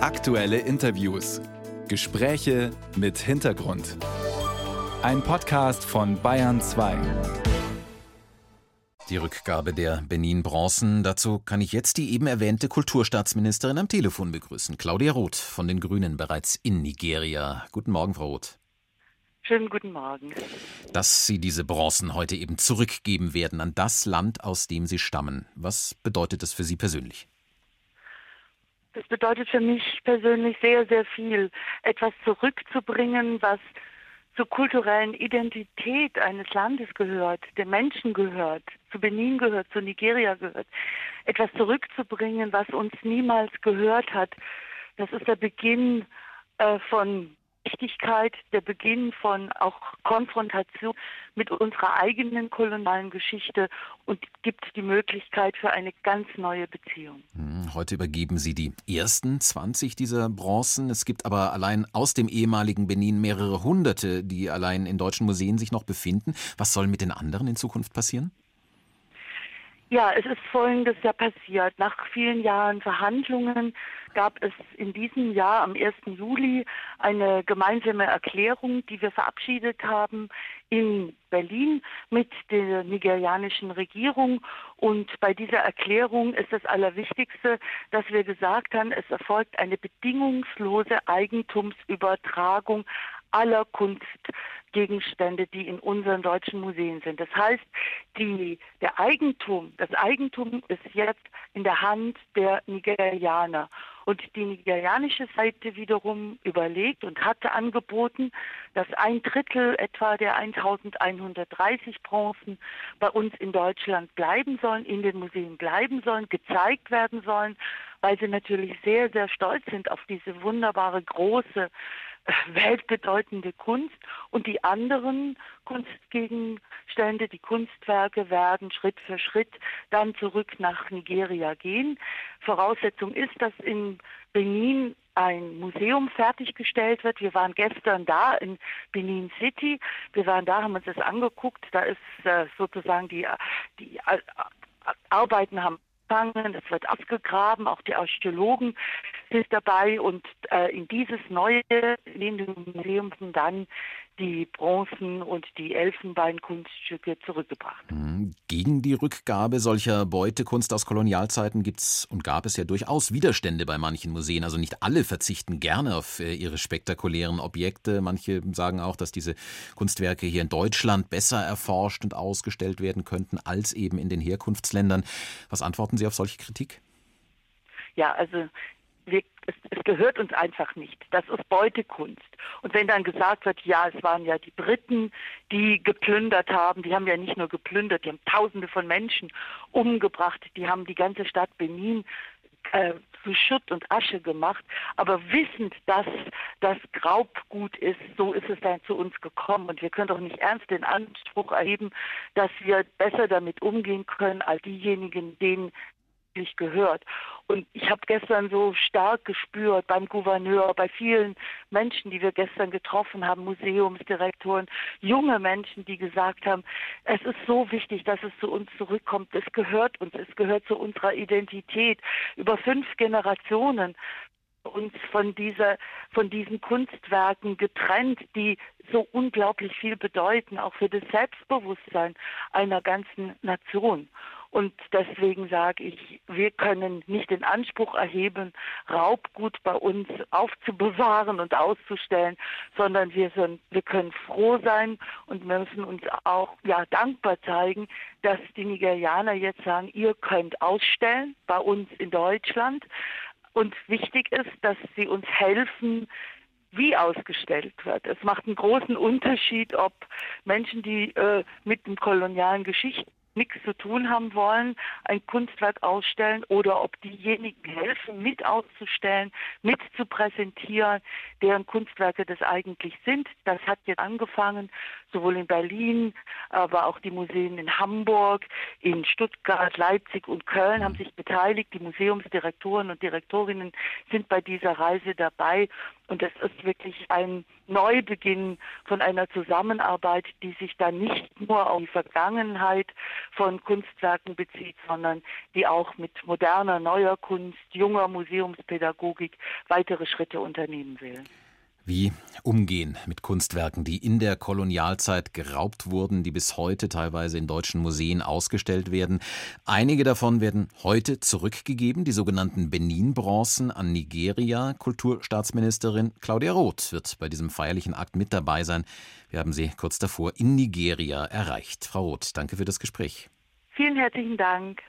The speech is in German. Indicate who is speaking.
Speaker 1: Aktuelle Interviews. Gespräche mit Hintergrund. Ein Podcast von Bayern 2.
Speaker 2: Die Rückgabe der Benin-Bronzen. Dazu kann ich jetzt die eben erwähnte Kulturstaatsministerin am Telefon begrüßen. Claudia Roth von den Grünen bereits in Nigeria. Guten Morgen, Frau Roth.
Speaker 3: Schönen guten Morgen.
Speaker 2: Dass Sie diese Bronzen heute eben zurückgeben werden an das Land, aus dem Sie stammen. Was bedeutet das für Sie persönlich?
Speaker 3: Das bedeutet für mich persönlich sehr, sehr viel, etwas zurückzubringen, was zur kulturellen Identität eines Landes gehört, der Menschen gehört, zu Benin gehört, zu Nigeria gehört. Etwas zurückzubringen, was uns niemals gehört hat. Das ist der Beginn äh, von Wichtigkeit, der Beginn von auch Konfrontation mit unserer eigenen kolonialen Geschichte und gibt die Möglichkeit für eine ganz neue Beziehung.
Speaker 2: Hm, heute übergeben Sie die ersten 20 dieser Bronzen. Es gibt aber allein aus dem ehemaligen Benin mehrere hunderte, die allein in deutschen Museen sich noch befinden. Was soll mit den anderen in Zukunft passieren?
Speaker 3: Ja, es ist Folgendes ja passiert. Nach vielen Jahren Verhandlungen gab es in diesem Jahr am 1. Juli eine gemeinsame Erklärung, die wir verabschiedet haben in Berlin mit der nigerianischen Regierung. Und bei dieser Erklärung ist das Allerwichtigste, dass wir gesagt haben, es erfolgt eine bedingungslose Eigentumsübertragung aller Kunstgegenstände, die in unseren deutschen Museen sind. Das heißt, die, der Eigentum, das Eigentum ist jetzt in der Hand der Nigerianer. Und die nigerianische Seite wiederum überlegt und hatte angeboten, dass ein Drittel etwa der 1130 Bronzen bei uns in Deutschland bleiben sollen, in den Museen bleiben sollen, gezeigt werden sollen, weil sie natürlich sehr, sehr stolz sind auf diese wunderbare große weltbedeutende Kunst und die anderen Kunstgegenstände, die Kunstwerke werden Schritt für Schritt dann zurück nach Nigeria gehen. Voraussetzung ist, dass in Benin ein Museum fertiggestellt wird. Wir waren gestern da in Benin City. Wir waren da, haben uns das angeguckt. Da ist äh, sozusagen die, die äh, Arbeiten haben es wird abgegraben, auch die Archäologen sind dabei und äh, in dieses neue, Museum dann die Bronzen und die Elfenbeinkunststücke zurückgebracht.
Speaker 2: Mhm. Gegen die Rückgabe solcher Beutekunst aus Kolonialzeiten gibt es und gab es ja durchaus Widerstände bei manchen Museen. Also nicht alle verzichten gerne auf äh, ihre spektakulären Objekte. Manche sagen auch, dass diese Kunstwerke hier in Deutschland besser erforscht und ausgestellt werden könnten als eben in den Herkunftsländern. Was antworten Sie auf solche Kritik?
Speaker 3: Ja, also wir, es, es, gehört uns einfach nicht. Das ist Beutekunst. Und wenn dann gesagt wird, ja, es waren ja die Briten, die geplündert haben, die haben ja nicht nur geplündert, die haben Tausende von Menschen umgebracht, die haben die ganze Stadt Benin äh, zu Schutt und Asche gemacht, aber wissend, dass das Graubgut ist, so ist es dann zu uns gekommen. Und wir können doch nicht ernst den Anspruch erheben, dass wir besser damit umgehen können als diejenigen, denen wirklich gehört. Und ich habe gestern so stark gespürt beim Gouverneur, bei vielen Menschen, die wir gestern getroffen haben, Museumsdirektoren, junge Menschen, die gesagt haben, es ist so wichtig, dass es zu uns zurückkommt. Es gehört uns, es gehört zu unserer Identität. Über fünf Generationen uns von dieser, von diesen Kunstwerken getrennt, die so unglaublich viel bedeuten, auch für das Selbstbewusstsein einer ganzen Nation. Und deswegen sage ich, wir können nicht den Anspruch erheben, Raubgut bei uns aufzubewahren und auszustellen, sondern wir, sind, wir können froh sein und müssen uns auch ja, dankbar zeigen, dass die Nigerianer jetzt sagen, ihr könnt ausstellen bei uns in Deutschland. Und wichtig ist, dass sie uns helfen, wie ausgestellt wird. Es macht einen großen Unterschied, ob Menschen, die äh, mit dem kolonialen Geschichten nichts zu tun haben wollen, ein Kunstwerk ausstellen oder ob diejenigen helfen, mit auszustellen, mit zu präsentieren, deren Kunstwerke das eigentlich sind. Das hat jetzt angefangen, sowohl in Berlin, aber auch die Museen in Hamburg, in Stuttgart, Leipzig und Köln haben sich beteiligt. Die Museumsdirektoren und Direktorinnen sind bei dieser Reise dabei. Und es ist wirklich ein Neubeginn von einer Zusammenarbeit, die sich dann nicht nur auf die Vergangenheit von Kunstwerken bezieht, sondern die auch mit moderner, neuer Kunst, junger Museumspädagogik weitere Schritte unternehmen will.
Speaker 2: Wie umgehen mit Kunstwerken, die in der Kolonialzeit geraubt wurden, die bis heute teilweise in deutschen Museen ausgestellt werden. Einige davon werden heute zurückgegeben, die sogenannten Benin-Bronzen an Nigeria. Kulturstaatsministerin Claudia Roth wird bei diesem feierlichen Akt mit dabei sein. Wir haben sie kurz davor in Nigeria erreicht. Frau Roth, danke für das Gespräch.
Speaker 3: Vielen herzlichen Dank.